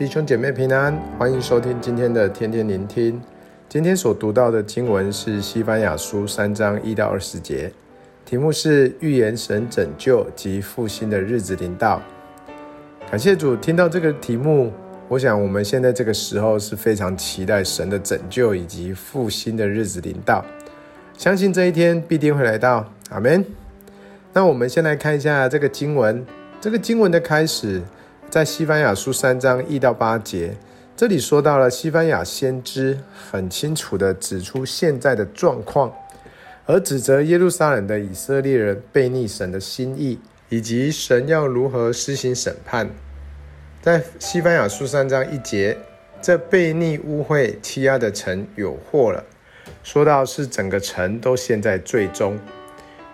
弟兄姐妹平安，欢迎收听今天的天天聆听。今天所读到的经文是西班牙书三章一到二十节，题目是预言神拯救及复兴的日子临到。感谢主，听到这个题目，我想我们现在这个时候是非常期待神的拯救以及复兴的日子临到，相信这一天必定会来到。阿门。那我们先来看一下这个经文。这个经文的开始，在西班牙书三章一到八节，这里说到了西班牙先知很清楚地指出现在的状况，而指责耶路撒冷的以色列人悖逆神的心意，以及神要如何施行审判。在西班牙书三章一节，这悖逆污秽欺压的城有祸了，说到是整个城都陷在罪中。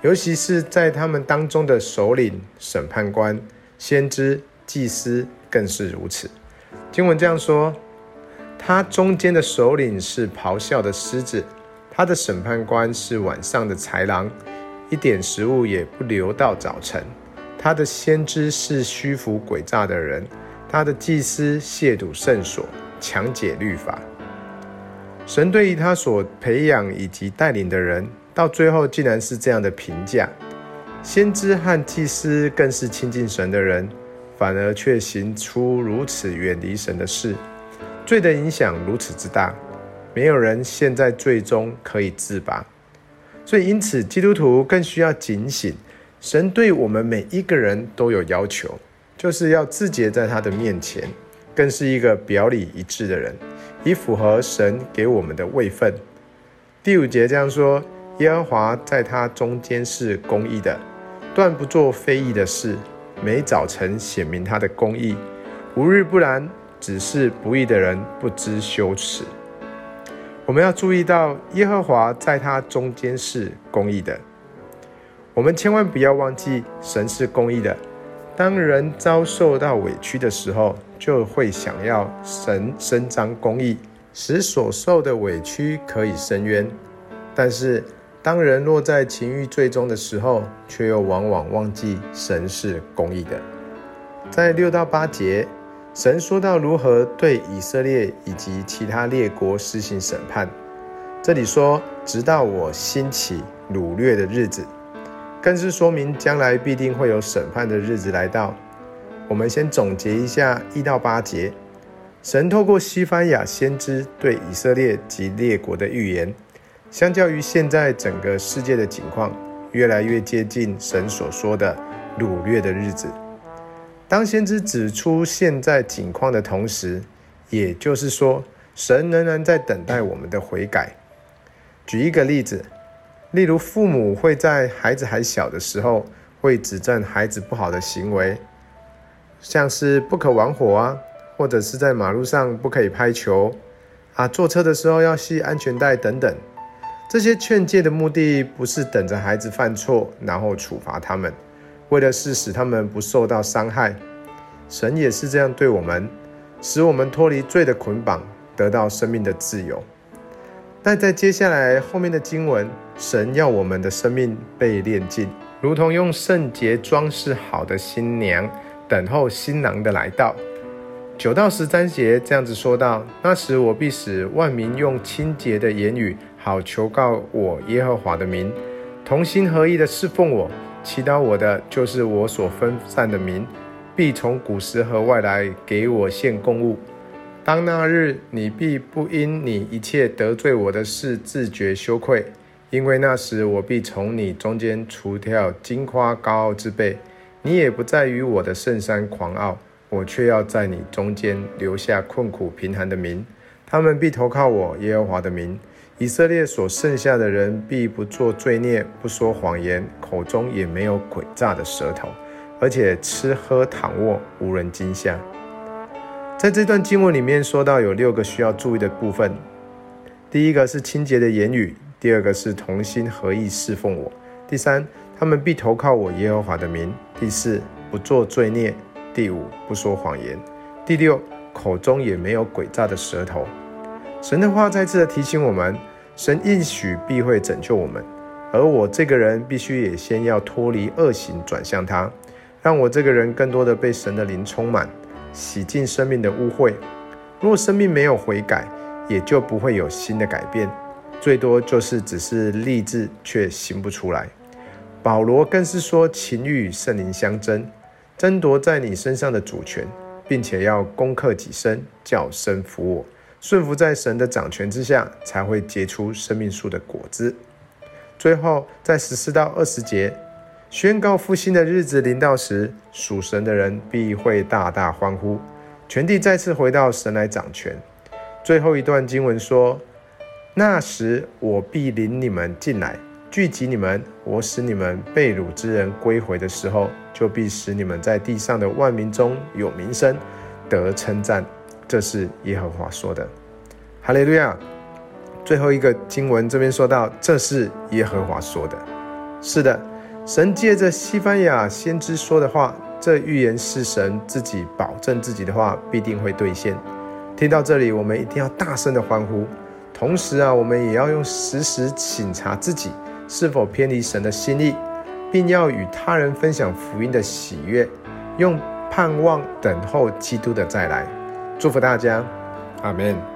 尤其是在他们当中的首领、审判官、先知、祭司更是如此。经文这样说：他中间的首领是咆哮的狮子，他的审判官是晚上的豺狼，一点食物也不留到早晨。他的先知是虚浮诡诈的人，他的祭司亵渎圣所，强解律法。神对于他所培养以及带领的人。到最后，竟然是这样的评价：先知和祭司更是亲近神的人，反而却行出如此远离神的事，罪的影响如此之大，没有人陷在罪中可以自拔。所以，因此基督徒更需要警醒，神对我们每一个人都有要求，就是要自洁在他的面前，更是一个表里一致的人，以符合神给我们的位分。第五节这样说。耶和华在他中间是公义的，断不做非义的事。每早晨显明他的公义，无日不然。只是不义的人不知羞耻。我们要注意到，耶和华在他中间是公义的。我们千万不要忘记，神是公义的。当人遭受到委屈的时候，就会想要神伸张公义，使所受的委屈可以伸冤。但是，当人落在情欲罪中的时候，却又往往忘记神是公义的。在六到八节，神说到如何对以色列以及其他列国施行审判。这里说，直到我兴起掳掠的日子，更是说明将来必定会有审判的日子来到。我们先总结一下一到八节，神透过西番雅先知对以色列及列国的预言。相较于现在整个世界的景况，越来越接近神所说的掳掠的日子。当先知指出现在景况的同时，也就是说，神仍然在等待我们的悔改。举一个例子，例如父母会在孩子还小的时候，会指正孩子不好的行为，像是不可玩火啊，或者是在马路上不可以拍球啊，坐车的时候要系安全带等等。这些劝诫的目的不是等着孩子犯错，然后处罚他们，为的是使他们不受到伤害。神也是这样对我们，使我们脱离罪的捆绑，得到生命的自由。但在接下来后面的经文，神要我们的生命被炼净，如同用圣洁装饰好的新娘，等候新郎的来到。九到十三节这样子说道：那时我必使万民用清洁的言语。好求告我耶和华的名，同心合意的侍奉我，祈祷我的就是我所分散的民，必从古时和外来给我献供物。当那日，你必不因你一切得罪我的事自觉羞愧，因为那时我必从你中间除掉金夸高傲之辈，你也不再与我的圣山狂傲，我却要在你中间留下困苦贫寒的民，他们必投靠我耶和华的名。以色列所剩下的人必不做罪孽，不说谎言，口中也没有诡诈的舌头，而且吃喝躺卧无人惊吓。在这段经文里面说到有六个需要注意的部分：第一个是清洁的言语；第二个是同心合意侍奉我；第三，他们必投靠我耶和华的名；第四，不做罪孽；第五，不说谎言；第六，口中也没有诡诈的舌头。神的话再次的提醒我们，神应许必会拯救我们，而我这个人必须也先要脱离恶行，转向他，让我这个人更多的被神的灵充满，洗净生命的污秽。若生命没有悔改，也就不会有新的改变，最多就是只是立志却行不出来。保罗更是说，情欲与圣灵相争，争夺在你身上的主权，并且要攻克己身，叫身服我，顺服在神的掌权之下，才会结出生命树的果子。最后，在十四到二十节，宣告复兴的日子临到时，属神的人必会大大欢呼，全地再次回到神来掌权。最后一段经文说：“那时我必领你们进来。”聚集你们，我使你们被掳之人归回的时候，就必使你们在地上的万民中有名声，得称赞。这是耶和华说的。哈利路亚！最后一个经文这边说到，这是耶和华说的。是的，神借着西班牙先知说的话，这预言是神自己保证自己的话必定会兑现。听到这里，我们一定要大声的欢呼。同时啊，我们也要用时时省察自己。是否偏离神的心意，并要与他人分享福音的喜悦，用盼望等候基督的再来。祝福大家，阿门。